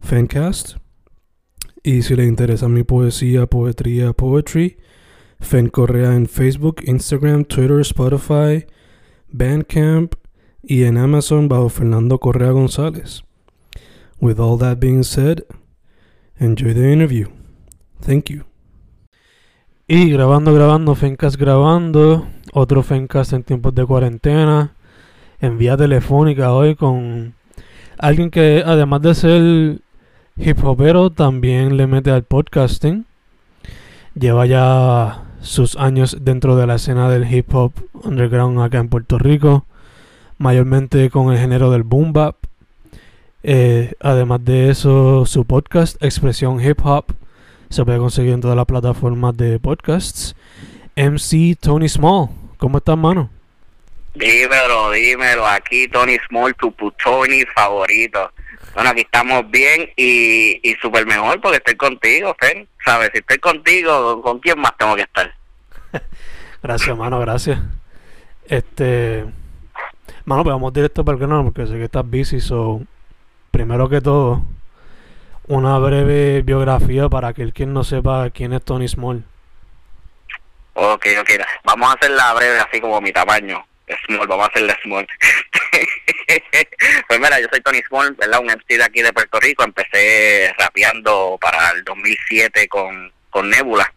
Fancast. Y si le interesa mi poesía, poetría, poetry, Fen Correa en Facebook, Instagram, Twitter, Spotify, Bandcamp y en Amazon bajo Fernando Correa González. With all that being said, enjoy the interview. Thank you. Y grabando, grabando, Fencast grabando, otro Fencast en tiempos de cuarentena, en vía telefónica hoy con alguien que además de ser hip hopero también le mete al podcasting. Lleva ya sus años dentro de la escena del hip hop underground acá en Puerto Rico, mayormente con el género del boom bap. Eh, además de eso, su podcast, Expresión Hip Hop, se puede conseguir en todas las plataformas de podcasts. MC Tony Small, ¿cómo estás, mano? Dímelo, dímelo, aquí Tony Small, tu Tony favorito. Bueno, aquí estamos bien y, y súper mejor porque estoy contigo, Fen. ¿Sabes? Si estoy contigo, ¿con quién más tengo que estar? gracias, mano, gracias. Este. Mano, pues vamos directo para el canal porque sé que estás busy, so. Primero que todo, una breve biografía para aquel quien no sepa quién es Tony Small. Ok, ok, vamos a hacerla breve, así como mi tamaño. Small, vamos a hacerle Small. pues mira, yo soy Tony Small, ¿verdad? Un MC de aquí de Puerto Rico. Empecé rapeando para el 2007 con, con Nebula.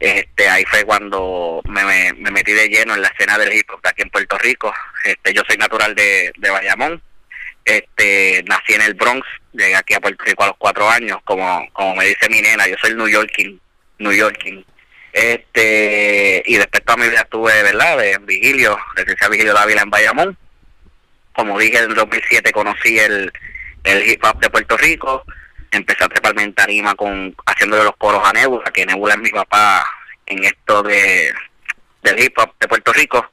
Este, ahí fue cuando me, me, metí de lleno en la escena del hip hop de aquí en Puerto Rico. Este, yo soy natural de, de Bayamón. Este, nací en el Bronx, llegué aquí a Puerto Rico a los cuatro años, como, como me dice mi nena, yo soy New Yorking, New Yorking. Este, y después toda mi vida estuve, ¿verdad?, en Vigilio, residencia Vigilio Dávila en Bayamón. Como dije, en el 2007 conocí el, el hip hop de Puerto Rico, empecé a treparme en tarima con, haciéndole los coros a Nebula, que Nebula es mi papá en esto de del hip hop de Puerto Rico.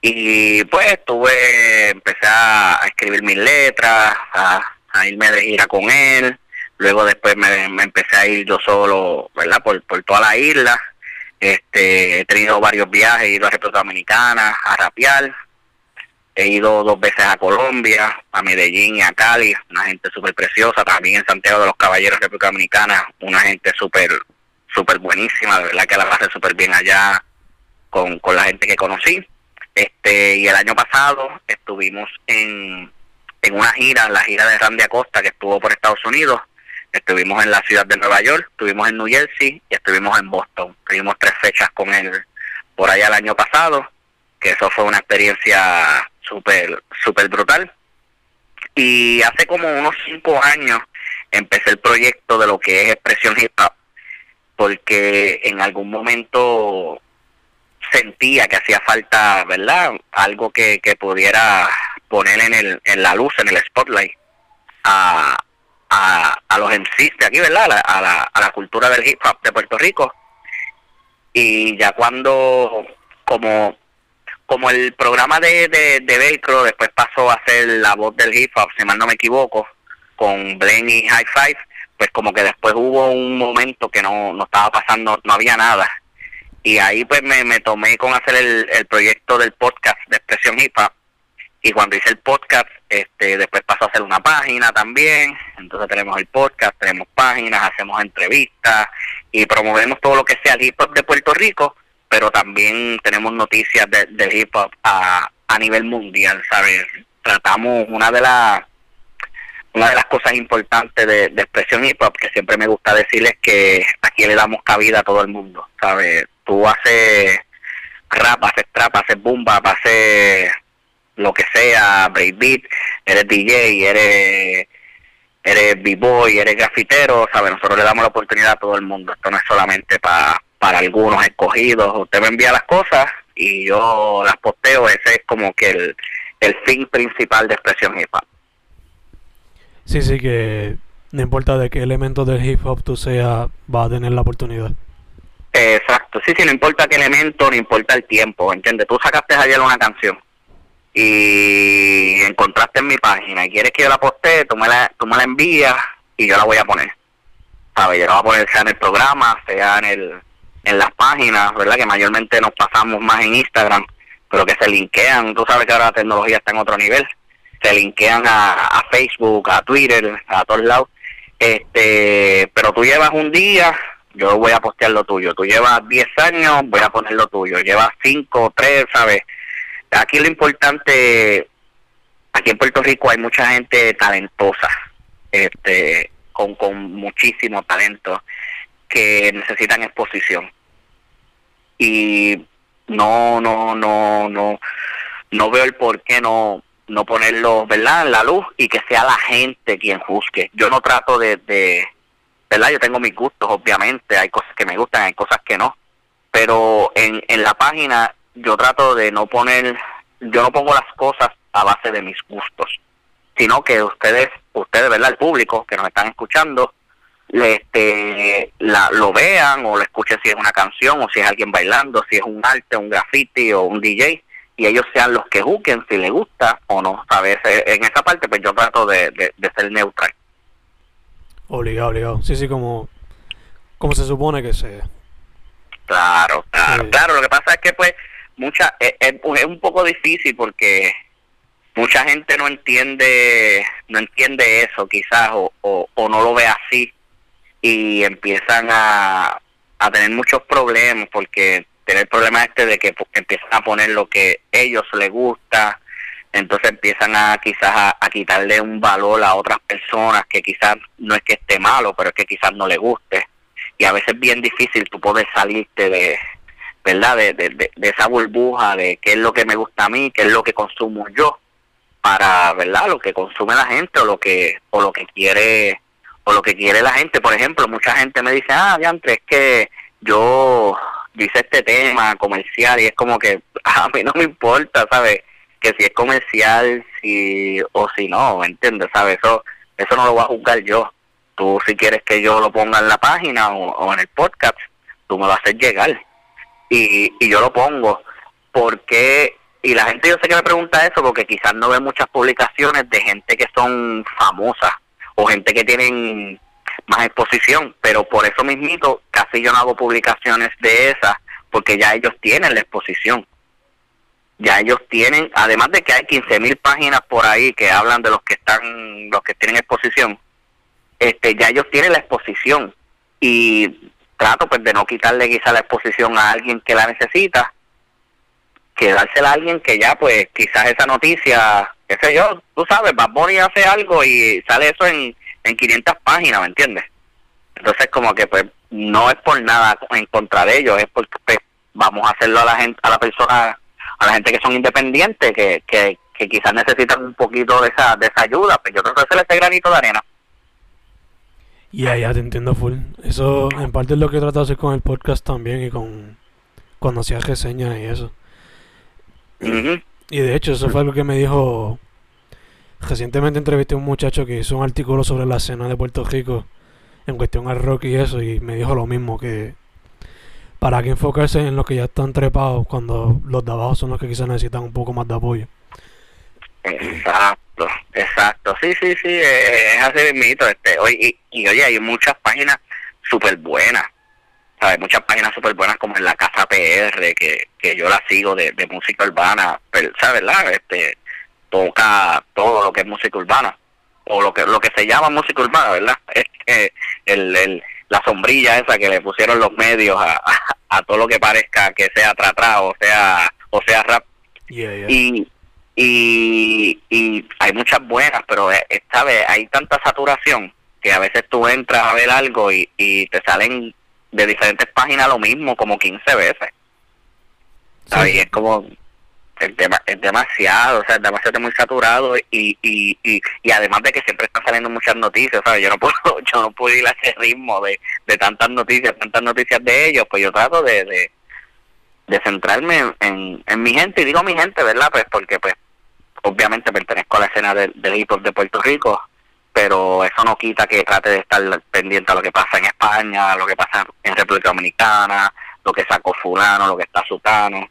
Y pues estuve, empecé a, escribir mis letras, a, irme de gira con él. Luego después me, empecé a ir yo solo, ¿verdad? Por, por toda la isla. Este, he tenido varios viajes, he ido a República Dominicana a rapear. He ido dos veces a Colombia, a Medellín y a Cali, una gente súper preciosa. También en Santiago de los Caballeros, República Dominicana, una gente súper súper buenísima, de verdad que la pasé súper bien allá con, con la gente que conocí. Este, y el año pasado estuvimos en, en una gira, la gira de Randy Acosta que estuvo por Estados Unidos. Estuvimos en la ciudad de Nueva York, estuvimos en New Jersey y estuvimos en Boston. Tuvimos tres fechas con él por allá el año pasado, que eso fue una experiencia súper, súper brutal. Y hace como unos cinco años empecé el proyecto de lo que es expresión hip hop, porque en algún momento sentía que hacía falta, ¿verdad? Algo que, que pudiera poner en, el, en la luz, en el spotlight, a, a, a los MCs de aquí, ¿verdad? A la, a la, cultura del hip hop de Puerto Rico. Y ya cuando, como como el programa de, de, de Velcro después pasó a ser la voz del hip hop, si mal no me equivoco, con Blen y High Five, pues como que después hubo un momento que no, no estaba pasando, no había nada y ahí pues me, me tomé con hacer el, el proyecto del podcast de Expresión Hip Hop y cuando hice el podcast este después pasó a hacer una página también entonces tenemos el podcast tenemos páginas hacemos entrevistas y promovemos todo lo que sea el hip hop de Puerto Rico pero también tenemos noticias del hip hop a, a nivel mundial sabes tratamos una de las una de las cosas importantes de, expresión hip hop que siempre me gusta decirles que aquí le damos cabida a todo el mundo, ¿sabes? Tú haces rap, haces trap, haces boom bap, haces lo que sea, breakbeat, eres DJ, eres eres b-boy, eres grafitero, ¿sabes? Nosotros le damos la oportunidad a todo el mundo. Esto no es solamente para para algunos escogidos. Usted me envía las cosas y yo las posteo. Ese es como que el, el fin principal de expresión hip hop. Sí, sí, que no importa de qué elemento del hip hop tú seas, va a tener la oportunidad. Exacto, sí, sí, no importa qué elemento, no importa el tiempo, ¿entiendes? Tú sacaste ayer una canción y encontraste en mi página y quieres que yo la postee, tú me la, tú me la envías y yo la voy a poner. ¿Sabes? Yo la voy a poner sea en el programa, sea en, el, en las páginas, ¿verdad? Que mayormente nos pasamos más en Instagram, pero que se linkean. Tú sabes que ahora la tecnología está en otro nivel se linkean a, Facebook, a Twitter, a todos lados. Este, pero tú llevas un día, yo voy a postear lo tuyo. Tú llevas 10 años, voy a poner lo tuyo. Llevas 5, 3, ¿sabes? Aquí lo importante, aquí en Puerto Rico hay mucha gente talentosa, este, con, con muchísimo talento, que necesitan exposición. Y no, no, no, no, no veo el por qué no, no ponerlo, ¿verdad?, en la luz y que sea la gente quien juzgue. Yo no trato de, de, ¿verdad? Yo tengo mis gustos, obviamente, hay cosas que me gustan, hay cosas que no, pero en, en la página yo trato de no poner, yo no pongo las cosas a base de mis gustos, sino que ustedes, ustedes, ¿verdad?, el público que nos están escuchando, este, la, lo vean o lo escuchen si es una canción o si es alguien bailando, si es un arte, un graffiti o un DJ, y ellos sean los que juzguen si les gusta o no. ¿sabes? En esa parte, pues yo trato de, de, ser neutral. Obligado, obligado. Sí, sí, como, como se supone que sea. Claro, claro, claro. Lo que pasa es que, pues, mucha es, es, un poco difícil porque mucha gente no entiende no entiende eso quizás o, o, no lo ve así y empiezan a, a tener muchos problemas porque tener el problema este de que empiezan a poner lo que ellos les gusta, entonces empiezan a quizás a, quitarle un valor a otras personas que quizás no es que esté malo, pero es que quizás no le guste. Y a veces es bien difícil tú poder salirte de, ¿verdad? De, de, de, esa burbuja de qué es lo que me gusta a mí, qué es lo que consumo yo, para, ¿verdad? Lo que consume la gente o lo que, o lo que quiere, o lo que quiere la gente. Por ejemplo, mucha gente me dice, ah, diantre, es que yo dice este tema comercial y es como que a mí no me importa, ¿sabes? Que si es comercial si o si no, ¿me entiendes? ¿Sabes? Eso, eso no lo voy a juzgar yo. Tú si quieres que yo lo ponga en la página o, en el podcast, tú me lo haces llegar. Y, y yo lo pongo. porque Y la gente yo sé que me pregunta eso porque quizás no ve muchas publicaciones de gente que son famosas o gente que tienen más exposición, pero por eso mismito casi yo no hago publicaciones de esas, porque ya ellos tienen la exposición. Ya ellos tienen, además de que hay 15.000 mil páginas por ahí que hablan de los que están, los que tienen exposición, este, ya ellos tienen la exposición y trato pues de no quitarle quizá la exposición a alguien que la necesita, que dársela a alguien que ya pues quizás esa noticia, qué sé yo, tú sabes, Bad Bunny hace algo y sale eso en en 500 páginas, ¿me entiendes? Entonces como que pues no es por nada en contra de ellos, es porque pues, vamos a hacerlo a la gente, a la persona, a la gente que son independientes, que, que, quizás necesitan un poquito de esa, de esa ayuda, pues yo creo que hacer ese granito de arena. Y yeah, ya te entiendo full. Eso en parte es lo que he tratado de hacer con el podcast también y con cuando hacía reseñas y eso. Y de hecho eso fue lo que me dijo Recientemente entrevisté a un muchacho que hizo un artículo sobre la escena de Puerto Rico en cuestión al rock y eso, y me dijo lo mismo, que para que enfocarse en los que ya están trepados cuando los de abajo son los que quizás necesitan un poco más de apoyo. Exacto, exacto. Sí, sí, sí, es así mismo. Este, y, y, oye, hay muchas páginas súper buenas. ¿sabes? Muchas páginas súper buenas como en la Casa PR, que, que yo la sigo de, de música urbana, pero, ¿sabes? La, este, toca todo lo que es música urbana o lo que lo que se llama música urbana, ¿verdad? Es que el, el, la sombrilla esa que le pusieron los medios a, a, todo lo que parezca que sea tratado o sea o sea rap. Y y, y hay muchas buenas, pero eh, esta vez hay tanta saturación que a veces tú entras a ver algo y, y te salen de diferentes páginas lo mismo como 15 veces. ¿Sabes? Y es como es, es demasiado, o sea, es demasiado muy saturado y, y, y, y, además de que siempre están saliendo muchas noticias, ¿sabes? Yo no puedo, yo no puedo ir a ese ritmo de, de tantas noticias, tantas noticias de ellos, pues yo trato de, de, de centrarme en, en, mi gente, y digo mi gente, ¿verdad? Pues porque pues obviamente pertenezco a la escena del, hip hop de Puerto Rico, pero eso no quita que trate de estar pendiente a lo que pasa en España, lo que pasa en República Dominicana, lo que sacó fulano, lo que está sutano,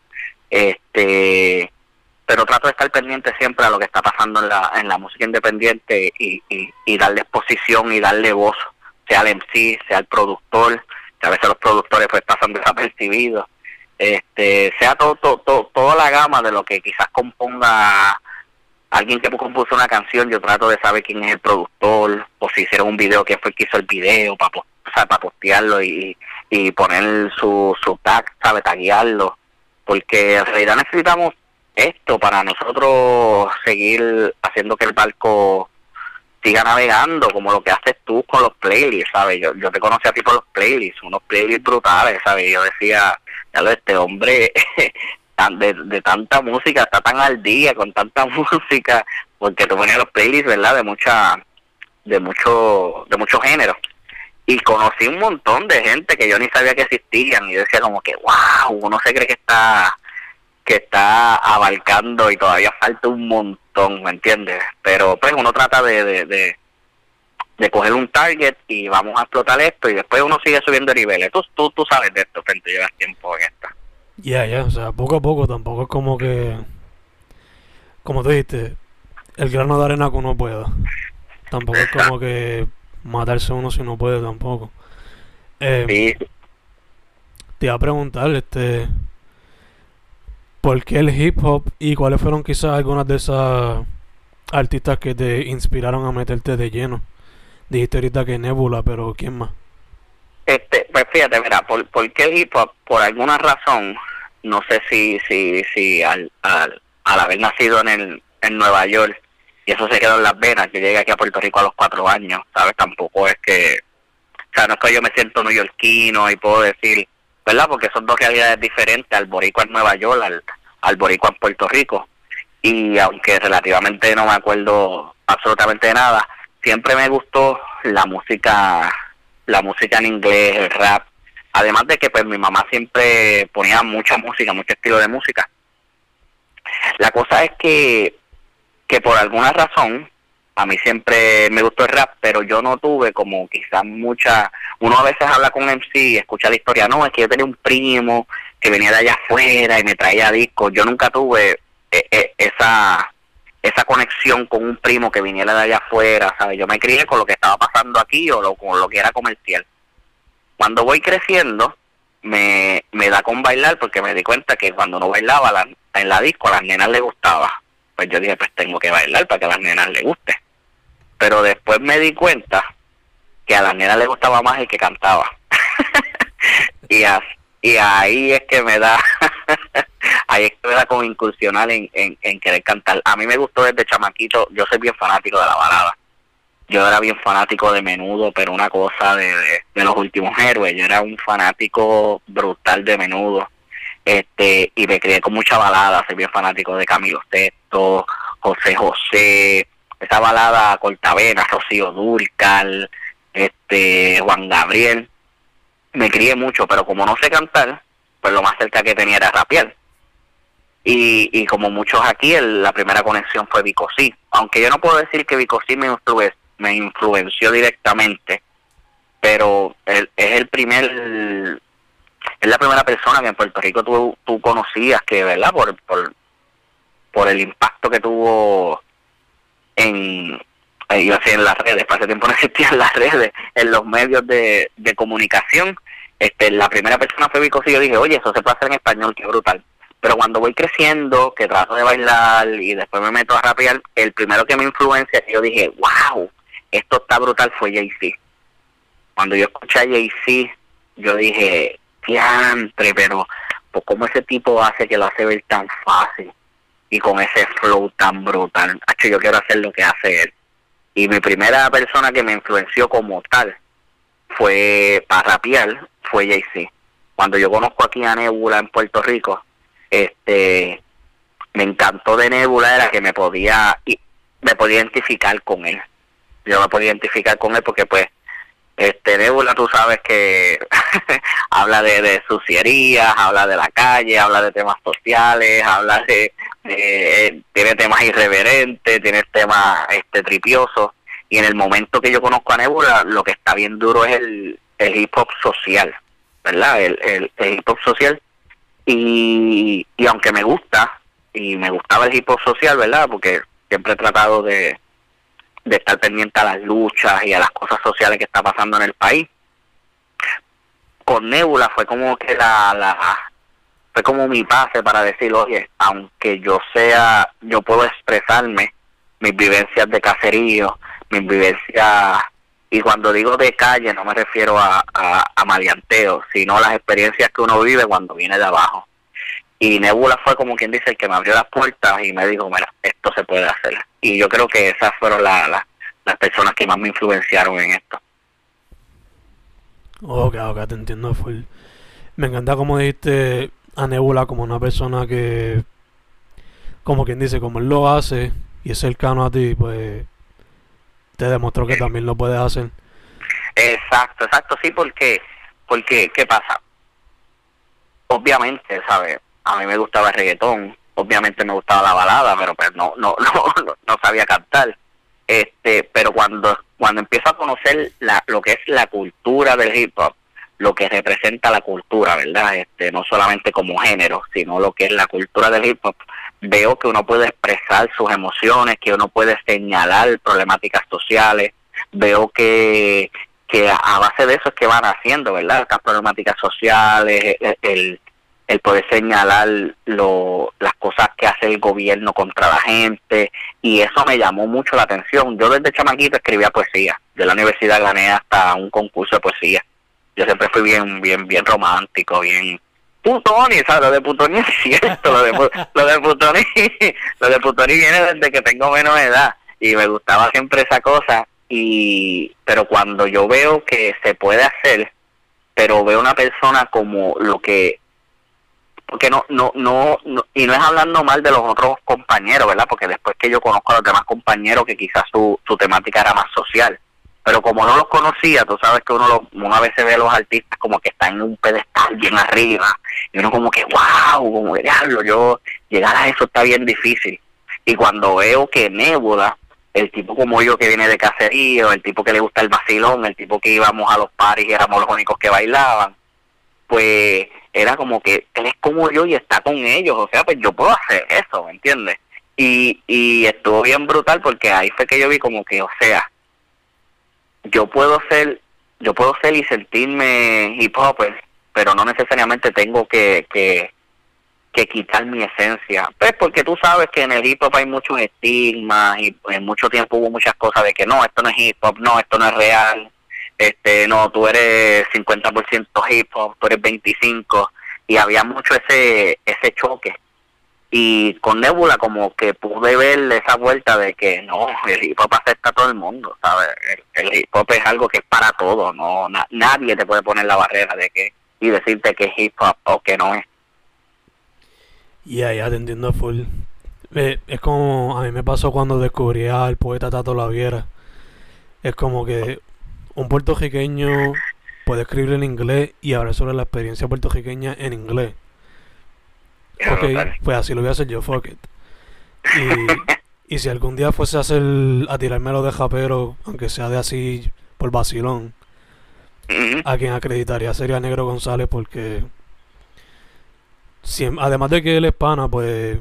este pero trato de estar pendiente siempre a lo que está pasando en la, en la música independiente y, y, darle exposición y darle voz, sea al MC, sea al productor, que a veces los productores pues pasan desapercibidos, este, sea todo, todo, toda la gama de lo que quizás componga alguien que compuso una canción, yo trato de saber quién es el productor, o si hicieron un video, quién fue el que hizo el video, para o sea, para postearlo y, y poner su, su tag, ¿sabe? Taguearlo. Porque en realidad necesitamos esto para nosotros seguir haciendo que el barco siga navegando, como lo que haces tú con los playlists, ¿sabes? Yo, yo te conocí a ti por los playlists, unos playlists brutales, ¿sabes? Yo decía, ya este hombre de, de tanta música, está tan al día con tanta música, porque tú ponías los playlists, ¿verdad? De mucha, de mucho, de muchos géneros. Y conocí un montón de gente que yo ni sabía que existían y decía como que, wow, uno se cree que está, que está abarcando y todavía falta un montón, ¿me entiendes? Pero pues uno trata de, de, de, de coger un target y vamos a explotar esto y después uno sigue subiendo niveles. Tú, tú, tú sabes de esto, frente llevas tiempo en esta. Ya, ya, o sea, poco a poco tampoco es como que, como tú dijiste, el grano de arena que uno pueda. Tampoco es como que matarse uno si no puede tampoco. Eh, Sí, Te iba a preguntar, este, ¿por qué el hip hop y cuáles fueron quizás algunas de esas artistas que te inspiraron a meterte de lleno? Dijiste ahorita que Nebula, pero ¿quién más? Este, pues fíjate, mira, por, por qué el hip hop, por alguna razón, no sé si, si, si al, al, al haber nacido en el, en Nueva York, y eso se quedó en las venas, yo llegué aquí a Puerto Rico a los cuatro años, ¿sabes? Tampoco es que, o sea, no es que yo me siento neoyorquino y puedo decir, ¿verdad? Porque son dos realidades diferentes, al boricua en Nueva York, al, al boricua en Puerto Rico, y aunque relativamente no me acuerdo absolutamente de nada, siempre me gustó la música la música en inglés, el rap. Además de que pues mi mamá siempre ponía mucha música, mucho estilo de música. La cosa es que, que por alguna razón, a mí siempre me gustó el rap, pero yo no tuve como quizás mucha... Uno a veces habla con MC y escucha la historia, no, es que yo tenía un primo que venía de allá afuera y me traía discos. Yo nunca tuve eh, eh, esa esa conexión con un primo que viniera de allá afuera, ¿sabes? Yo me crié con lo que estaba pasando aquí o lo, con lo que era comercial. Cuando voy creciendo, me, me da con bailar porque me di cuenta que cuando no bailaba la, en la disco a las nenas les gustaba. Pues yo dije, pues tengo que bailar para que a las nenas les guste. Pero después me di cuenta que a las nenas les gustaba más el que cantaba. y, a, y ahí es que me da ahí es que me da como incursionar en, en, en, querer cantar. A mí me gustó desde chamaquito, yo soy bien fanático de la balada. Yo era bien fanático de menudo, pero una cosa de, de, los últimos héroes. Yo era un fanático brutal de menudo. Este, y me crié con mucha balada, soy bien fanático de Camilo Sesto, José José, esa balada Cortavena, Rocío Dúrcal, este, Juan Gabriel. Me crié mucho, pero como no sé cantar, pues lo más cerca que tenía era rapear. Y, y como muchos aquí, el, la primera conexión fue Vicosí. Aunque yo no puedo decir que Vicosí me, influ me influenció directamente, pero es el primer, es la primera persona que en Puerto Rico tú, tú conocías que, ¿verdad? Por, por, por el impacto que tuvo en, yo así en las redes, para ese tiempo no existían las redes, en los medios de, de comunicación. Este, la primera persona fue Vicosí y yo dije, oye, eso se puede hacer en español, qué brutal. Pero cuando voy creciendo, que trato de bailar y después me meto a rapear, el primero que me influencia, yo dije, wow, esto está brutal, fue Jay-Z. Cuando yo escuché a Jay-Z, yo dije, diantre, pero pues cómo ese tipo hace que lo hace ver tan fácil. y con ese flow tan brutal. Yo quiero hacer lo que hace él. Y mi primera persona que me influenció como tal fue para rapear, fue Jay-Z. Cuando yo conozco aquí a Nebula en Puerto Rico, este me encantó de Nebula era que me podía me podía identificar con él. Yo me podía identificar con él porque pues este Nebula tú sabes que habla de, de sucierías, habla de la calle, habla de temas sociales, habla de eh, tiene temas irreverentes, tiene temas este tripiosos y en el momento que yo conozco a Nebula lo que está bien duro es el, el hip hop social, ¿verdad? El, el, hip hop social y, y aunque me gusta y me gustaba el hip hop social, ¿verdad? Porque siempre he tratado de, de estar pendiente a las luchas y a las cosas sociales que está pasando en el país. Con Nebula fue como que la, la fue como mi pase para decir, oye, aunque yo sea, yo puedo expresarme mis vivencias de caserío, mis vivencias, y cuando digo de calle no me refiero a, a, a maleanteo, sino las experiencias que uno vive cuando viene de abajo. Y Nebula fue como quien dice el que me abrió las puertas y me dijo, mira, esto se puede hacer. Y yo creo que esas fueron la, las personas que más me influenciaron en esto. Ok, ok, te entiendo full. Me encanta como dijiste a Nebula como una persona que, como quien dice, como él lo hace y es cercano a ti, pues te demostró que también lo puedes hacer. Exacto, exacto, sí, porque, porque, ¿qué pasa? Obviamente, ¿sabes? A mí me gustaba el reggaetón, obviamente me gustaba la balada, pero pues no, no, no, no sabía cantar. Este, pero cuando, cuando empiezo a conocer la, lo que es la cultura del hip hop, lo que representa la cultura, ¿verdad? Este, no solamente como género, sino lo que es la cultura del hip hop, veo que uno puede expresar sus emociones, que uno puede señalar problemáticas sociales, veo que, que a base de eso es que van haciendo, ¿verdad? Estas problemáticas sociales, el, el poder señalar lo, las cosas que hace el gobierno contra la gente y eso me llamó mucho la atención. Yo desde chamaquito escribía poesía, de la universidad gané hasta un concurso de poesía. Yo siempre fui bien bien bien romántico, bien putoni, ¿sabes? Lo de putoni es cierto, lo de, lo de putoni, lo de putoni viene desde que tengo menos edad y me gustaba siempre esa cosa y pero cuando yo veo que se puede hacer pero veo una persona como lo que porque no, no, no, y no es hablando mal de los otros compañeros, ¿verdad? Porque después que yo conozco a los demás compañeros que quizás su, su temática era más social, pero como no los conocía, tú sabes que uno lo, una vez se ve a los artistas como que están en un pedestal bien arriba, y uno como que, wow, como que diablo, yo llegar a eso está bien difícil. Y cuando veo que Nebula, el tipo como yo que viene de caserío, el tipo que le gusta el vacilón, el tipo que íbamos a los paris y éramos los únicos que bailaban, pues era como que él es como yo y está con ellos, o sea, pues yo puedo hacer eso, ¿me entiendes? Y, y estuvo bien brutal porque ahí fue que yo vi como que, o sea, yo puedo ser, yo puedo ser y sentirme hip hopper, pero no necesariamente tengo que, que, que quitar mi esencia. Pues porque tú sabes que en el hip hop hay muchos estigmas y en mucho tiempo hubo muchas cosas de que no, esto no es hip hop, no, esto no es real este no tú eres 50% hip hop tú eres 25 y había mucho ese ese choque. Y con Nebula como que pude ver esa vuelta de que no el hip hop acepta a todo el mundo sabes el, hip hop es algo que es para todo no nadie te puede poner la barrera de que y decirte que es hip hop o que no es. Ya ya te entiendo full. Eh, es como a mí me pasó cuando descubrí al poeta Tato Laviera. Es como que un puertorriqueño puede escribir en inglés y hablar sobre la experiencia puertorriqueña en inglés. Ok, pues así lo voy a hacer yo, fuck it. Y, y si algún día fuese a hacer a tirármelo de japero, aunque sea de así por vacilón, a quien acreditaría sería Negro González porque además de que él es pana, pues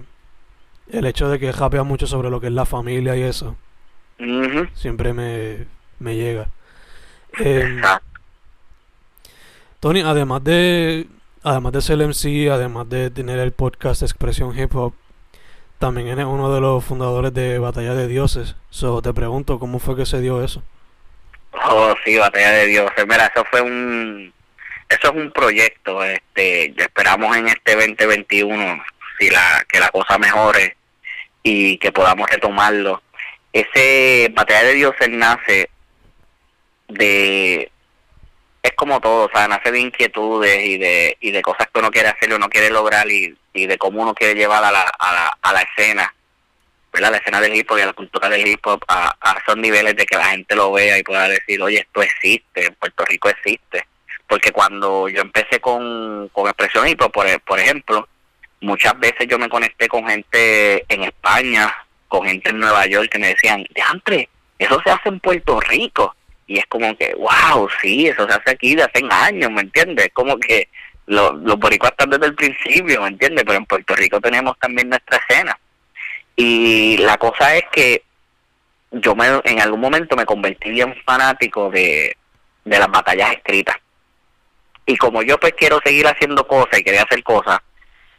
el hecho de que japea mucho sobre lo que es la familia y eso, siempre me, me llega. Eh, Tony, además de además de ser MC, además de tener el podcast Expresión Hip Hop, también eres uno de los fundadores de Batalla de Dioses. So, te pregunto, ¿cómo fue que se dio eso? Oh, sí, Batalla de Dioses. Mira, eso fue un eso es un proyecto, este, esperamos en este 2021 si la que la cosa mejore y que podamos retomarlo. Ese batalla de Dios él nace de es como todo, o sea, nace de inquietudes y de, y de cosas que uno quiere hacer y uno quiere lograr y, y de cómo uno quiere llevar a la, a la, a la escena, ¿verdad? La escena del hip hop y a la cultura del hip hop a, a esos niveles de que la gente lo vea y pueda decir, oye, esto existe, en Puerto Rico existe. Porque cuando yo empecé con, con expresión hip hop, por, por ejemplo, muchas veces yo me conecté con gente en España, con gente en Nueva York que me decían, de eso se hace en Puerto Rico y es como que, wow, sí, eso se hace aquí de hace años, ¿me entiendes? Como que los, los boricuas están desde el principio, ¿me entiendes? Pero en Puerto Rico tenemos también nuestra escena. Y la cosa es que yo me, en algún momento me convertí bien fanático de, de las batallas escritas. Y como yo pues quiero seguir haciendo cosas y quería hacer cosas,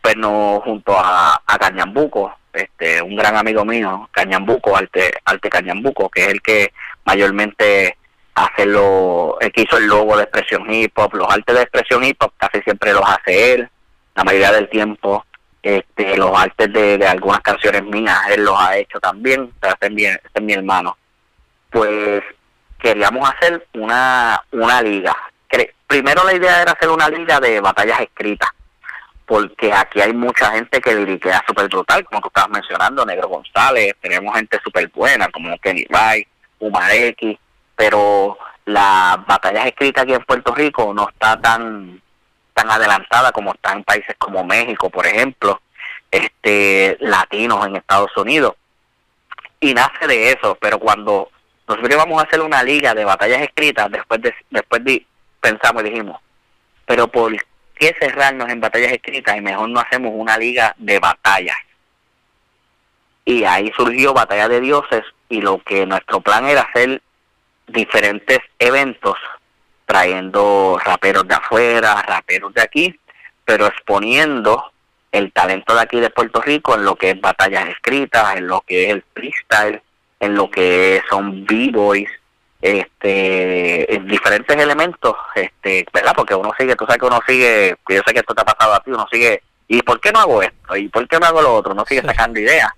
pues no junto a, a Cañambuco, este, un gran amigo mío, Cañambuco, Arte, Arte Cañambuco, que es el que mayormente hacerlo, el que hizo el logo de expresión hip hop, los artes de expresión hip hop casi siempre los hace él, la mayoría del tiempo, este, los artes de, algunas canciones mías, él los ha hecho también, o este, es mi, hermano. Pues queríamos hacer una, una liga. Primero la idea era hacer una liga de batallas escritas, porque aquí hay mucha gente que liriquea súper brutal, como tú estabas mencionando, Negro González, tenemos gente súper buena, como Kenny Ray, Umar X, pero las batallas escritas aquí en Puerto Rico no está tan tan adelantada como está en países como México, por ejemplo, este latinos en Estados Unidos. Y nace de eso, pero cuando nosotros íbamos a hacer una liga de batallas escritas, después de, después de, pensamos y dijimos, pero ¿por qué cerrarnos en batallas escritas y mejor no hacemos una liga de batallas? Y ahí surgió Batalla de Dioses y lo que nuestro plan era hacer diferentes eventos trayendo raperos de afuera, raperos de aquí, pero exponiendo el talento de aquí de Puerto Rico en lo que es batallas escritas, en lo que es el freestyle, en lo que son b-boys, este, en diferentes elementos, este, ¿verdad? Porque uno sigue, tú sabes que uno sigue, yo sé que esto te ha pasado a ti, uno sigue, ¿y por qué no hago esto? ¿Y por qué no hago lo otro? Uno sigue sacando ideas,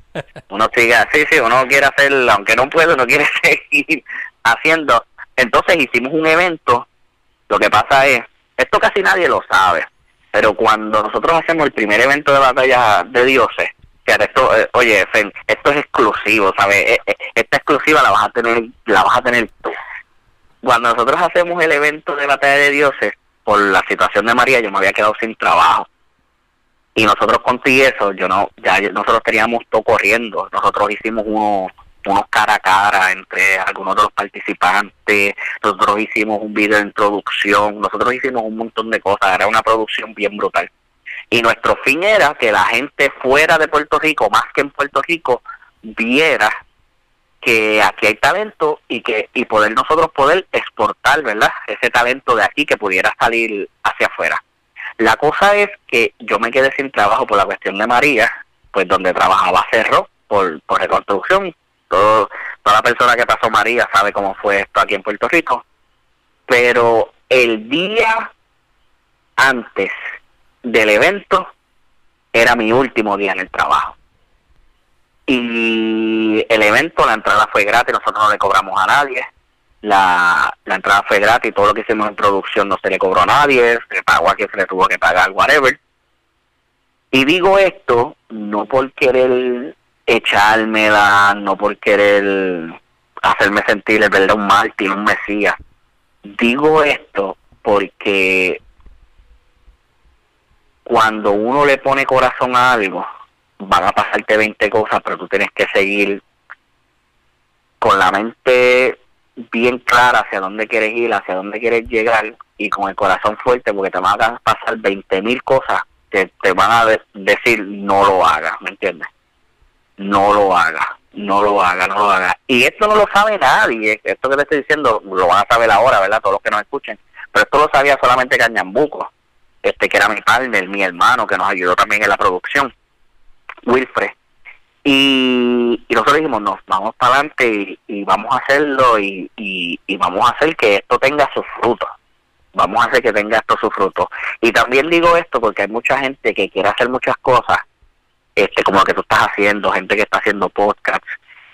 uno sigue, sí, sí, uno quiere hacer, aunque no puede, uno quiere seguir haciendo. Entonces hicimos un evento, lo que pasa es, esto casi nadie lo sabe, pero cuando nosotros hacemos el primer evento de batalla de dioses, que esto, eh, oye, esto es exclusivo, ¿sabes? E, e, esta exclusiva la vas a tener, la vas a tener tú. Cuando nosotros hacemos el evento de batalla de dioses, por la situación de María, yo me había quedado sin trabajo. Y nosotros con eso, yo no, ya nosotros teníamos todo corriendo. Nosotros hicimos uno, unos cara a cara entre algunos de los participantes, nosotros hicimos un video de introducción, nosotros hicimos un montón de cosas, era una producción bien brutal. Y nuestro fin era que la gente fuera de Puerto Rico, más que en Puerto Rico, viera que aquí hay talento y que y poder nosotros poder exportar, ¿verdad? Ese talento de aquí que pudiera salir hacia afuera. La cosa es que yo me quedé sin trabajo por la cuestión de María, pues donde trabajaba cerró por, por reconstrucción toda la persona que pasó María sabe cómo fue esto aquí en Puerto Rico. Pero el día antes del evento era mi último día en el trabajo. Y el evento, la entrada fue gratis, nosotros no le cobramos a nadie. La, la entrada fue gratis, todo lo que hicimos en producción no se le cobró a nadie, se pagó a quien se le tuvo que pagar, whatever. Y digo esto no por querer echármela, no por querer hacerme sentir el verdad un mártir, un mesías. Digo esto porque cuando uno le pone corazón a algo, van a pasarte 20 cosas, pero tú tienes que seguir con la mente bien clara hacia dónde quieres ir, hacia dónde quieres llegar y con el corazón fuerte porque te van a pasar 20 mil cosas que te van a decir no lo hagas, ¿me entiendes? No lo haga, no lo haga, no lo haga. Y esto no lo sabe nadie, esto que te estoy diciendo lo van a saber ahora, ¿verdad? Todos los que nos escuchen, pero esto lo sabía solamente Cañambuco, este que era mi partner, mi hermano, que nos ayudó también en la producción, Wilfred. Y, y nosotros dijimos, no, vamos para adelante y, vamos a hacerlo y, y, vamos a hacer que esto tenga sus frutos vamos a hacer que tenga esto sus frutos. Y también digo esto porque hay mucha gente que quiere hacer muchas cosas este como lo que tú estás haciendo, gente que está haciendo podcasts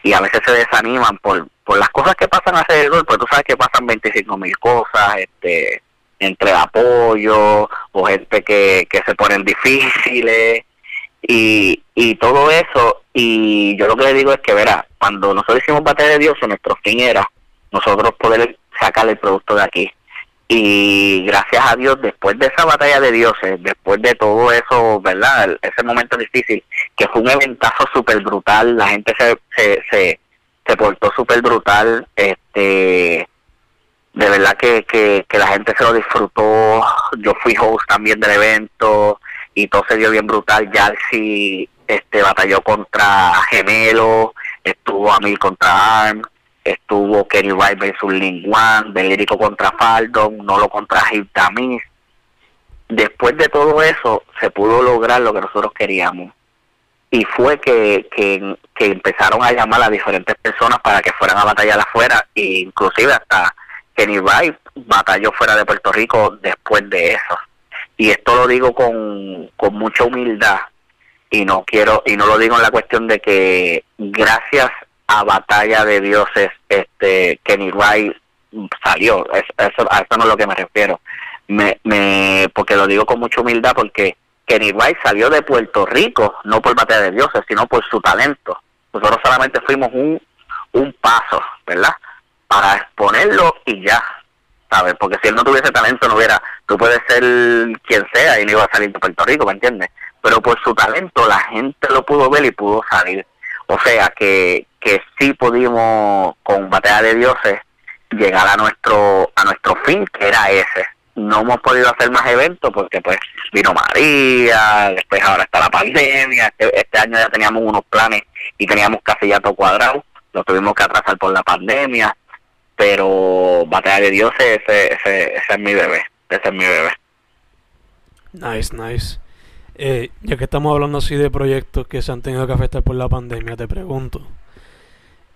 y a veces se desaniman por, por las cosas que pasan alrededor, pues tú sabes que pasan 25 mil cosas, este entre apoyo o gente que, que se ponen difíciles y, y todo eso y yo lo que le digo es que verá cuando nosotros hicimos Batalla de Dios nuestro fin era nosotros poder sacar el producto de aquí y gracias a Dios después de esa batalla de dioses después de todo eso verdad ese momento difícil que fue un eventazo súper brutal la gente se, se, se, portó súper brutal este de verdad que, que, que la gente se lo disfrutó. Yo fui host también del evento y todo se dio bien brutal. Jalsi este batalló contra Gemelo estuvo Amil contra Arm estuvo Kenny Wright versus Lin Wan, Delirico contra Faldon, Nolo contra Hiptamis. Después de todo eso, se pudo lograr lo que nosotros queríamos. Y fue que, que, empezaron a llamar a diferentes personas para que fueran a batallar afuera, e inclusive hasta Kenny Wright batalló fuera de Puerto Rico después de eso. Y esto lo digo con, con mucha humildad y no quiero y no lo digo en la cuestión de que gracias a Batalla de Dioses, este Kenny Wright salió, eso, a eso no es lo que me refiero, me, me, porque lo digo con mucha humildad, porque Kenny Wright salió de Puerto Rico, no por Batalla de Dioses, sino por su talento. Nosotros solamente fuimos un, un paso, ¿verdad? Para exponerlo y ya, ¿sabes? Porque si él no tuviese talento, no hubiera, tú puedes ser quien sea y no iba a salir de Puerto Rico, ¿me entiendes? Pero por su talento la gente lo pudo ver y pudo salir. O sea que, que sí pudimos con Batalla de Dioses llegar a nuestro a nuestro fin que era ese. No hemos podido hacer más eventos porque pues vino María después ahora está la pandemia este, este año ya teníamos unos planes y teníamos casi ya todo cuadrado lo tuvimos que atrasar por la pandemia pero Batalla de Dioses ese, ese, ese es mi bebé ese es mi bebé. Nice nice eh, ya que estamos hablando así de proyectos que se han tenido que afectar por la pandemia, te pregunto,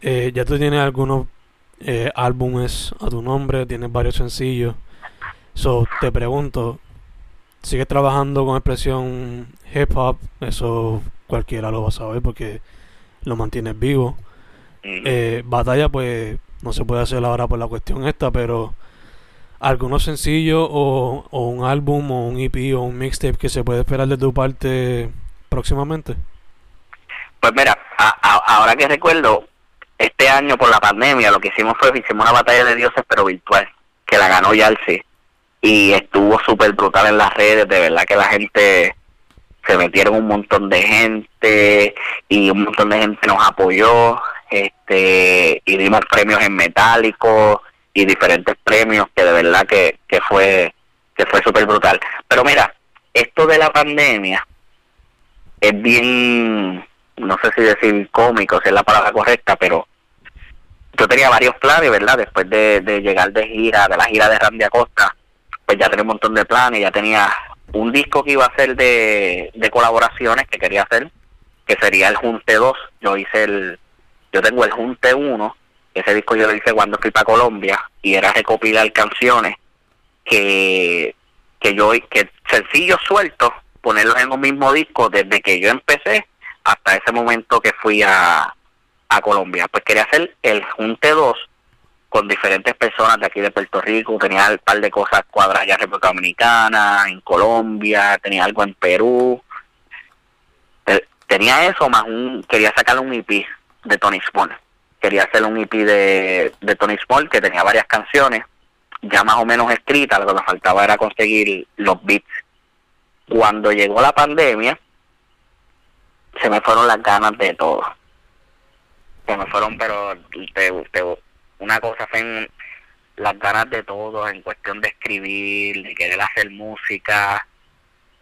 eh, ya tú tienes algunos eh, álbumes a tu nombre, tienes varios sencillos. So, te pregunto, ¿sigues trabajando con expresión hip hop? Eso cualquiera lo va a saber porque lo mantienes vivo. Eh, batalla, pues no se puede hacer ahora por la cuestión esta, pero algunos sencillos o, o un álbum o un EP o un mixtape que se puede esperar de tu parte próximamente? Pues mira, ahora que recuerdo, este año por la pandemia lo que hicimos fue hicimos una batalla de dioses pero virtual que la ganó Yalsi y estuvo súper brutal en las redes de verdad que la gente se metieron un montón de gente y un montón de gente nos apoyó este y dimos premios en metálico y diferentes premios que de verdad que, que fue que fue súper brutal pero mira esto de la pandemia es bien no sé si decir cómico, si es la palabra correcta, pero yo tenía varios planes, ¿verdad? Después de, llegar de gira, de la gira de Randy Acosta, pues ya tenía un montón de planes, ya tenía un disco que iba a ser de, de colaboraciones que quería hacer, que sería el Junte 2. Yo hice el, yo tengo el Junte 1, ese disco yo lo hice cuando fui para Colombia, y era recopilar canciones que, que yo, que sencillos sueltos, ponerlos en un mismo disco desde que yo empecé hasta ese momento que fui a, a Colombia. Pues quería hacer el Junte 2 con diferentes personas de aquí de Puerto Rico, tenía un par de cosas cuadradas ya en República Dominicana, en Colombia, tenía algo en Perú. Tenía eso más un, quería sacar un EP de Tony Small. Quería hacer un EP de, de Tony Small que tenía varias canciones ya más o menos escritas, lo que me faltaba era conseguir los beats. Cuando llegó la pandemia, se me fueron las ganas de todo. Se me fueron, pero una cosa fue las ganas de todo en cuestión de escribir, de querer hacer música,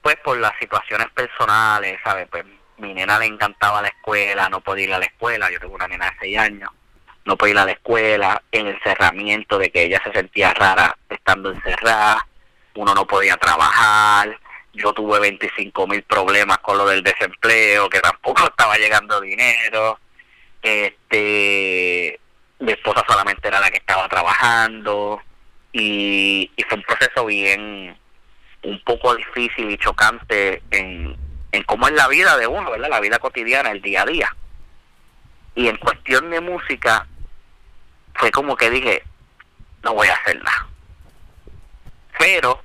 pues por las situaciones personales, ¿sabes? Pues mi nena le encantaba la escuela, no podía ir a la escuela, yo tengo una nena de 6 años, no podía ir a la escuela, el encerramiento de que ella se sentía rara estando encerrada, uno no podía trabajar, yo tuve 25 mil problemas con lo del desempleo, que tampoco estaba llegando dinero, este, mi esposa solamente era la que estaba trabajando, y, fue un proceso bien, un poco difícil y chocante en, en cómo es la vida de uno, ¿verdad? La vida cotidiana, el día a día. Y en cuestión de música, fue como que dije, no voy a hacer nada. Pero,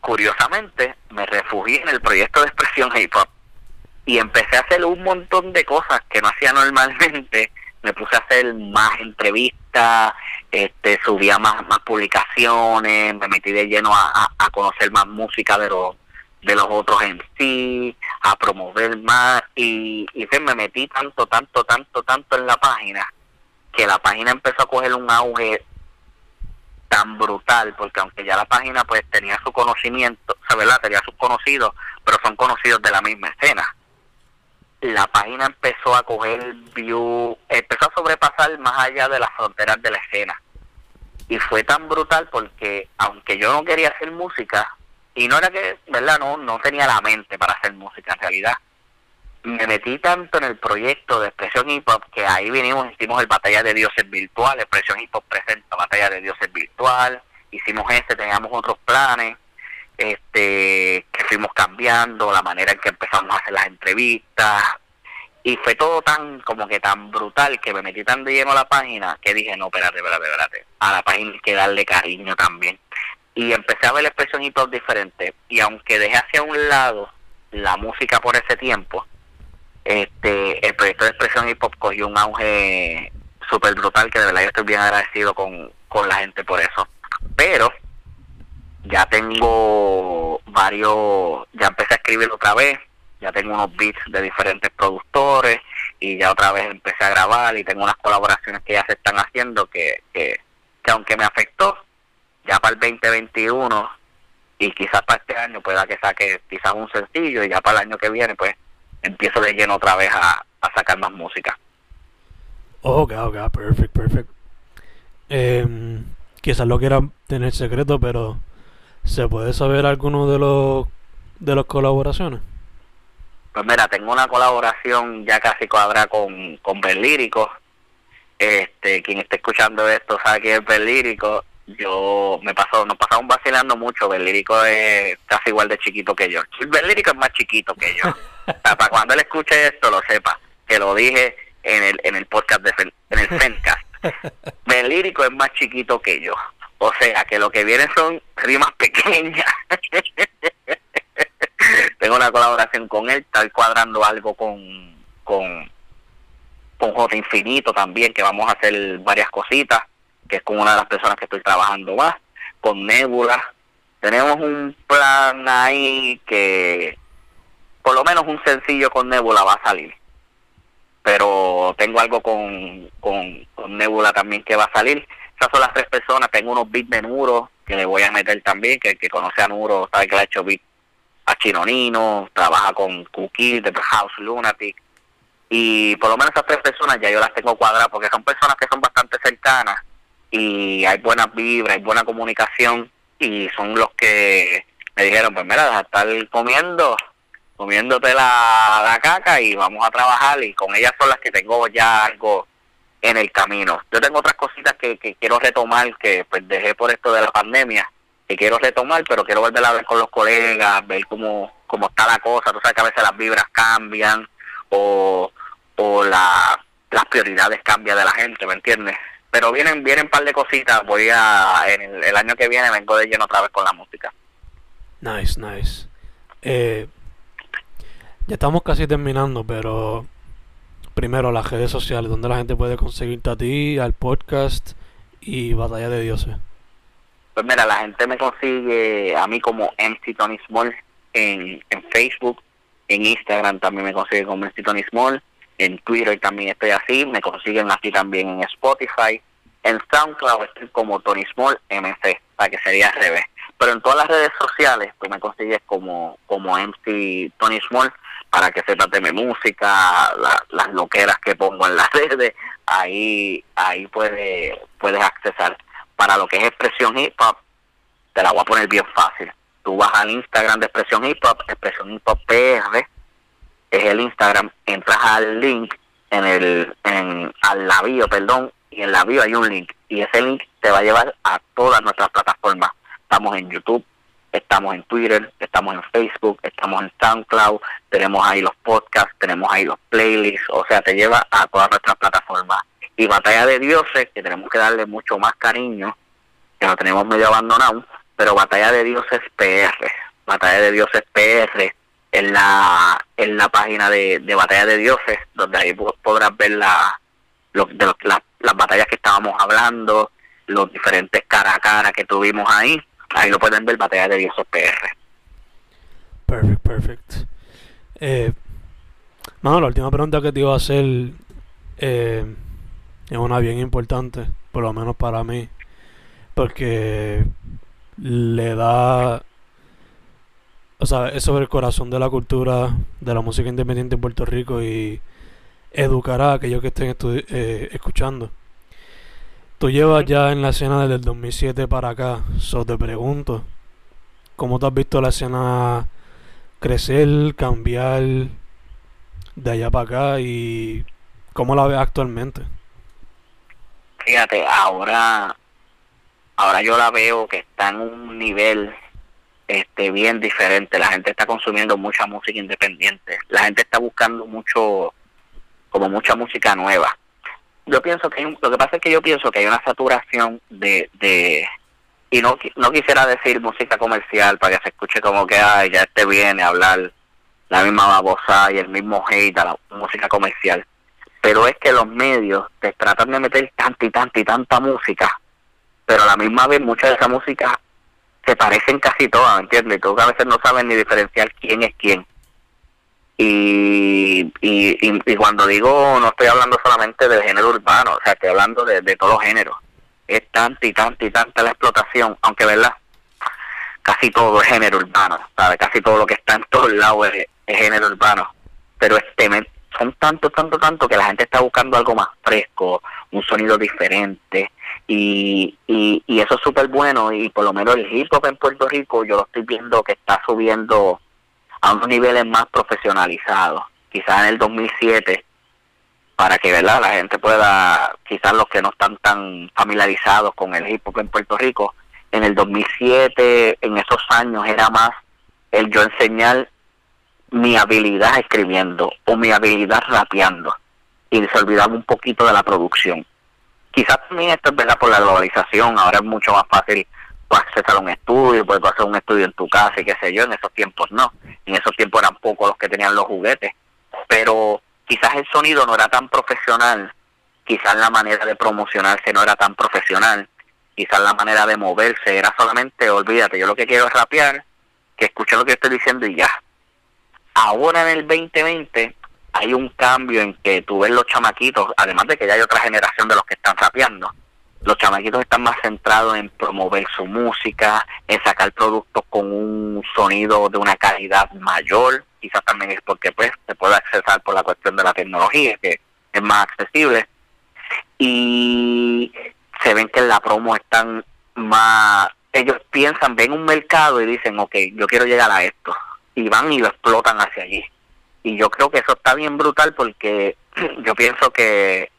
curiosamente, me refugié en el proyecto de expresión hip hop y empecé a hacer un montón de cosas que no hacía normalmente. Me puse a hacer más entrevistas, este, subía más, más publicaciones, me metí de lleno a, a conocer más música de los de los otros en sí, a promover más y, y se me metí tanto, tanto, tanto, tanto en la página que la página empezó a coger un auge tan brutal porque aunque ya la página pues tenía su conocimiento, o ¿verdad? Tenía sus conocidos, pero son conocidos de la misma escena. La página empezó a coger view, empezó a sobrepasar más allá de las fronteras de la escena. Y fue tan brutal porque aunque yo no quería hacer música, y no era que, ¿verdad? No, no tenía la mente para hacer música en realidad. Me metí tanto en el proyecto de Expresión Hip Hop que ahí vinimos, hicimos el Batalla de Dioses Virtual, Expresión Hip Hop presenta Batalla de Dioses Virtual, hicimos este, teníamos otros planes, este que fuimos cambiando, la manera en que empezamos a hacer las entrevistas, y fue todo tan, como que tan brutal que me metí tan de lleno a la página que dije, no, espérate, espérate, espérate, a la página hay que darle cariño también y empecé a ver expresión hip hop diferente y aunque dejé hacia un lado la música por ese tiempo este el proyecto de expresión hip hop cogió un auge súper brutal que de verdad yo estoy bien agradecido con, con la gente por eso. Pero ya tengo varios ya empecé a escribir otra vez ya tengo unos beats de diferentes productores y ya otra vez empecé a grabar y tengo unas colaboraciones que ya se están haciendo que, que aunque me afectó ya para el 2021 y quizás para este año pueda que saque quizás un sencillo y ya para el año que viene pues empiezo de lleno otra vez a, sacar más música. Ok, ok, perfecto, perfecto. Eh, quizás lo quiera tener secreto, pero ¿se puede saber alguno de los de las colaboraciones? Pues mira, tengo una colaboración ya casi cuadrada con, con Lírico. Este, quien esté escuchando esto sabe que es Lírico yo me pasó, nos pasamos vacilando mucho. Belírico es casi igual de chiquito que yo. Belírico es más chiquito que yo. para cuando él escuche esto lo sepa, que lo dije en el, en el podcast, de, en el Fencast. Belírico es más chiquito que yo. O sea, que lo que viene son rimas pequeñas. Tengo una colaboración con él, está cuadrando algo con, con, con J Infinito también, que vamos a hacer varias cositas que es con una de las personas que estoy trabajando más, con Nebula. Tenemos un plan ahí que por lo menos un sencillo con Nebula va a salir. Pero tengo algo con, con, Nebula también que va a salir. Esas son las tres personas. Tengo unos beats de Nuro que le voy a meter también, que que conoce a Nuro sabe que le ha hecho beat a Chinonino, trabaja con Cookie de House Lunatic. Y por lo menos esas tres personas ya yo las tengo cuadradas porque son personas que son bastante cercanas y hay buena vibra, hay buena comunicación y son los que me dijeron, pues mira, estar comiendo, comiéndote la, la caca y vamos a trabajar y con ellas son las que tengo ya algo en el camino. Yo tengo otras cositas que, que quiero retomar, que pues dejé por esto de la pandemia, que quiero retomar, pero quiero volver a ver con los colegas, ver cómo, cómo está la cosa. Tú sabes que a veces las vibras cambian o, o la, las prioridades cambian de la gente, ¿me entiendes? Pero vienen vienen un par de cositas. Voy a en el, año que viene vengo de lleno otra vez con la música. Nice nice. Eh, ya estamos casi terminando pero primero las redes sociales donde la gente puede conseguirte a ti al podcast y batalla de dioses pues mira la gente me consigue a mí como MC Tony Small en, en Facebook en Instagram también me consigue como MC Tony Small en Twitter también estoy así, me consiguen así también en Spotify, en SoundCloud estoy como Tony Small MC, para que sería al revés. Pero en todas las redes sociales, pues me consigues como, como MC Tony Small, para que sepas de mi música, las loqueras que pongo en las redes, ahí, ahí puedes, puedes accesar. Para lo que es expresión hip hop, te la voy a poner bien fácil. Tú vas al Instagram de expresión hip hop, expresión hip hop PR, es el Instagram, entras al link en el, en, al la perdón, y en la bio hay un link, y ese link te va a llevar a todas nuestras plataformas. Estamos en YouTube, estamos en Twitter, estamos en Facebook, estamos en SoundCloud, tenemos ahí los podcasts, tenemos ahí los playlists, o sea, te lleva a todas nuestras plataformas. Y Batalla de Dioses, que tenemos que darle mucho más cariño, que lo tenemos medio abandonado, pero Batalla de Dioses PR, Batalla de Dioses PR en la en la página de, de Batalla de Dioses, donde ahí podrás ver la, de las batallas que estábamos hablando, los diferentes cara a cara que tuvimos ahí. Ahí lo pueden ver, Batalla de Dioses PR. Perfect, perfect. Eh, la última pregunta que te iba a hacer eh, es una bien importante, por lo menos para mí, porque le da o sea, es sobre el corazón de la cultura de la música independiente en Puerto Rico y educará a aquellos que estén eh, escuchando. Tú llevas ya en la escena desde el 2007 para acá, so te pregunto, ¿cómo te has visto la escena crecer, cambiar de allá para acá y cómo la ves actualmente? Fíjate, ahora, ahora yo la veo que está en un nivel este bien diferente. La gente está consumiendo mucha música independiente. La gente está buscando mucho, como mucha música nueva. Yo pienso que lo que pasa es que yo pienso que hay una saturación de, de y no, no quisiera decir música comercial para que se escuche como que ay, ya este viene a hablar la misma babosa y el mismo hate a la música comercial. Pero es que los medios te tratan de meter tanta y tanta y tanta música, pero a la misma vez mucha de esa música se parecen casi todas, ¿me entiendes? Tú a veces no sabes ni diferenciar quién es quién. Y, y, cuando digo, no estoy hablando solamente del género urbano, o sea, estoy hablando de, todos los géneros. Es tanta y tanta y tanta la explotación, aunque, ¿verdad? Casi todo es género urbano, ¿sabes? Casi todo lo que está en todos lados es, género urbano. Pero este, son tanto, tanto, tanto que la gente está buscando algo más fresco, un sonido diferente, y, y, eso es súper bueno y por lo menos el hip hop en Puerto Rico yo lo estoy viendo que está subiendo a unos niveles más profesionalizados. Quizás en el 2007, para que ¿verdad? la gente pueda, quizás los que no están tan familiarizados con el hip hop en Puerto Rico, en el 2007, en esos años, era más el yo enseñar mi habilidad escribiendo o mi habilidad rapeando y se olvidaba un poquito de la producción quizás también esto es verdad por la globalización, ahora es mucho más fácil acceder a un estudio, puedes hacer un estudio en tu casa y qué sé yo, en esos tiempos no, en esos tiempos eran pocos los que tenían los juguetes, pero quizás el sonido no era tan profesional, quizás la manera de promocionarse no era tan profesional, quizás la manera de moverse era solamente, olvídate, yo lo que quiero es rapear, que escuche lo que estoy diciendo y ya. Ahora en el 2020 hay un cambio en que tú ves los chamaquitos, además de que ya hay otra generación de los que están rapeando, los chamaquitos están más centrados en promover su música, en sacar productos con un sonido de una calidad mayor, quizás también es porque pues se puede accesar por la cuestión de la tecnología, que es más accesible, y se ven que en la promo están más, ellos piensan, ven un mercado y dicen, ok, yo quiero llegar a esto, y van y lo explotan hacia allí y yo creo que eso está bien brutal porque yo pienso que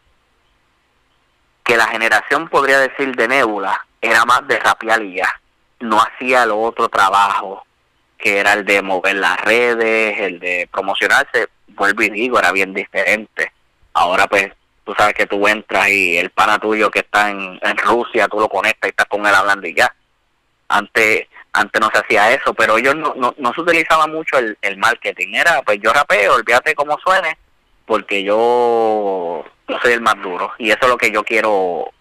que la generación podría decir de Nebula era más de rapear y ya. No hacía el otro trabajo que era el de mover las redes el de promocionarse. Vuelvo y digo era bien diferente. Ahora pues tú sabes que tú entras y el pana tuyo que está en, en Rusia tú lo conectas y estás con él hablando y ya. Antes antes no se hacía eso, pero ellos no, no, no se utilizaba mucho el, el marketing, era pues yo rapeo, olvídate cómo suene, porque yo, yo soy el más duro, y eso es lo que yo quiero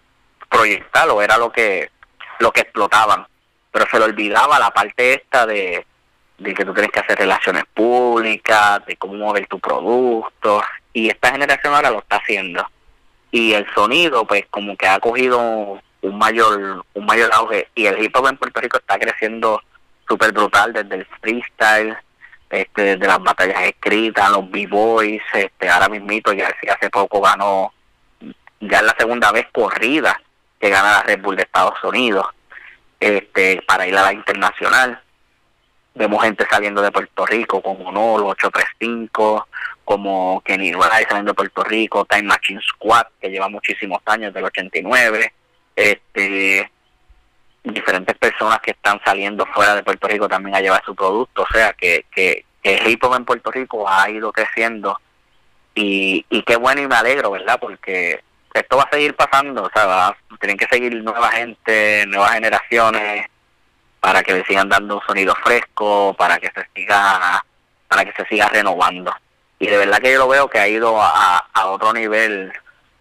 proyectar, o era lo que, lo que explotaban, pero se le olvidaba la parte esta de, de que tú tienes que hacer relaciones públicas, de cómo mover tu producto, y esta generación ahora lo está haciendo. Y el sonido, pues como que ha cogido un mayor un mayor auge. Y el hip hop en Puerto Rico está creciendo súper brutal desde el freestyle este desde las batallas escritas los b-boys este ahora mismito ya hace poco ganó ya es la segunda vez corrida que gana la Red Bull de Estados Unidos este para ir a la internacional. Vemos gente saliendo de Puerto Rico como Nolo 835 como Kenny Ray saliendo de Puerto Rico Time Machine Squad que lleva muchísimos años del 89 este diferentes personas que están saliendo fuera de Puerto Rico también a llevar su producto, o sea que, que, el hip hop en Puerto Rico ha ido creciendo y, y qué bueno y me alegro, ¿verdad? Porque esto va a seguir pasando, o sea, tienen que seguir nueva gente, nuevas generaciones para que le sigan dando un sonido fresco, para que se siga para que se siga renovando. Y de verdad que yo lo veo que ha ido a, a otro nivel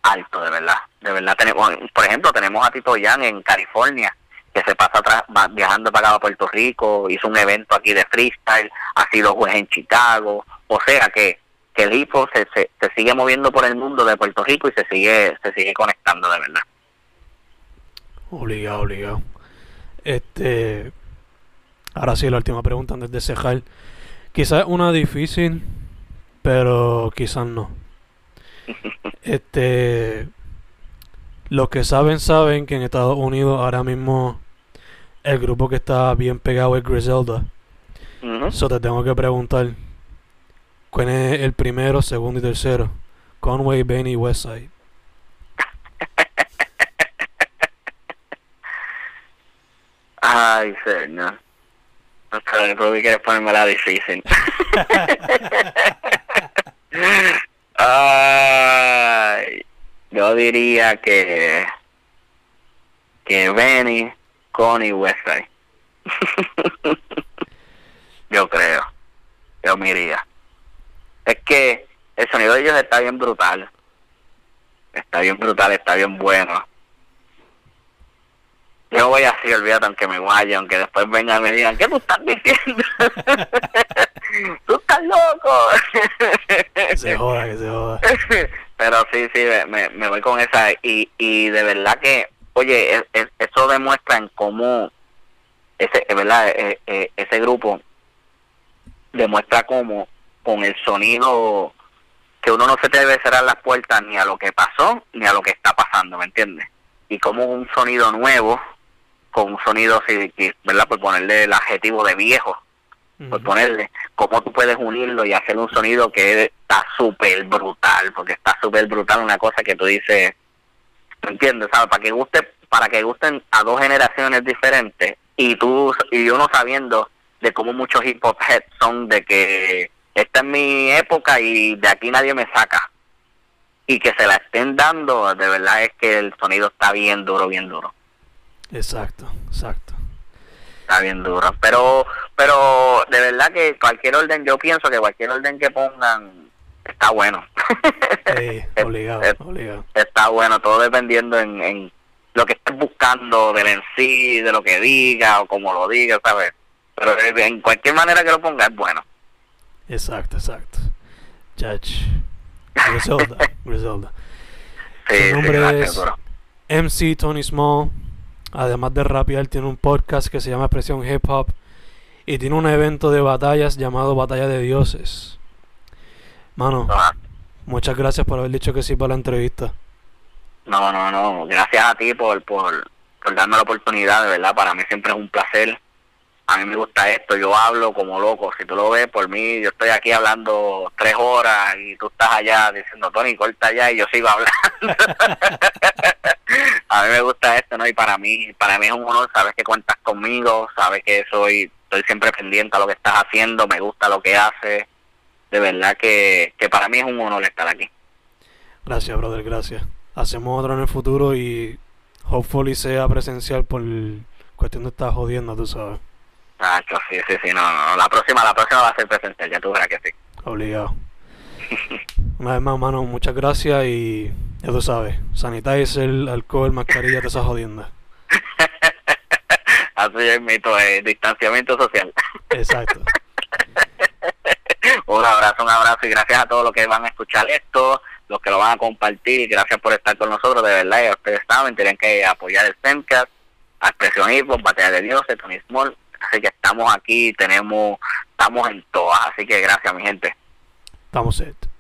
alto, de verdad. De verdad tenemos, por ejemplo, tenemos a Tito Yan en California, que se pasa atrás, viajando para acá a Puerto Rico, hizo un evento aquí de freestyle, ha sido juez en Chicago, o sea que, que el hip se, se, sigue moviendo por el mundo de Puerto Rico y se sigue, se sigue conectando de verdad. Obligado, obligado. Este, ahora sí, la última pregunta antes de cejar. Quizás una difícil, pero quizás no. Este, los que saben, saben que en Estados Unidos ahora mismo el grupo que está bien pegado es Griselda. Eso te tengo que preguntar. ¿Cuál es el primero, segundo y tercero? Conway, Benny, Westside. Ay, señor. No sé, creo que quieres ponerme la difícil. Ay, yo diría que que Benny, Connie, Westside. yo creo. Yo me iría. Es que el sonido de ellos está bien brutal. Está bien brutal, está bien bueno. Yo voy así, olvídate, aunque me vaya, aunque después vengan y me digan, ¿qué tú estás diciendo? tú estás loco. que se joda, que se joda. Pero sí, sí, me, me voy con esa. Y, y de verdad que, oye, e, e, eso demuestra en cómo, ese, ¿verdad? E, ese grupo demuestra cómo con el sonido que uno no se debe cerrar las puertas ni a lo que pasó ni a lo que está pasando, ¿me entiendes? Y como un sonido nuevo con un sonido ¿verdad? Por ponerle el adjetivo de viejo, por ponerle, cómo tú puedes unirlo y hacer un sonido que está súper brutal, porque está súper brutal una cosa que tú dices, ¿entiendes? ¿Sabes? Para que guste, para que gusten a dos generaciones diferentes y tú y uno sabiendo de cómo muchos hip hop heads son de que esta es mi época y de aquí nadie me saca y que se la estén dando, de verdad es que el sonido está bien duro, bien duro. Exacto, exacto. Está bien duro. Pero, pero de verdad que cualquier orden, yo pienso que cualquier orden que pongan está bueno. Sí, obligado, obligado. Está bueno, todo dependiendo en, en lo que estés buscando del en sí, de lo que diga o como lo diga, ¿sabes? Pero en cualquier manera que lo ponga es bueno. Exacto, exacto. Judge. Griselda. Griselda. Sí, Su nombre es MC Tony Small. Además de rapear, tiene un podcast que se llama Expresión Hip Hop y tiene un evento de batallas llamado Batalla de Dioses. Mano, ah. muchas gracias por haber dicho que sí para la entrevista. No, no, no. Gracias a ti por, por, por darme la oportunidad, de verdad. Para mí siempre es un placer. A mí me gusta esto. Yo hablo como loco. Si tú lo ves por mí, yo estoy aquí hablando tres horas y tú estás allá diciendo, Tony, corta allá y yo sigo hablando. a mí me gusta esto, ¿no? Y para mí, para mí es un honor, sabes que cuentas conmigo, sabes que soy, estoy siempre pendiente a lo que estás haciendo, me gusta lo que haces. De verdad que, que para mí es un honor estar aquí. Gracias, brother, gracias. Hacemos otro en el futuro y hopefully sea presencial por cuestión de estar jodiendo, tú sabes. Ah, sí, sí, sí, no, no, la próxima, la próxima va a ser presencial, ya tú verás que sí. Obligado. Una vez más, mano, muchas gracias y ya tú sabes, sanitizer, alcohol, mascarilla, te estás jodiendo. Así es mito, eh, distanciamiento social. Exacto. un abrazo, un abrazo y gracias a todos los que van a escuchar esto, los que lo van a compartir y gracias por estar con nosotros, de verdad, ya ustedes saben, tienen que apoyar el Femcast, a Expresión Hip Batalla de Dios, Tony Small, así que estamos aquí, tenemos, estamos en todas, así que gracias mi gente. Estamos set.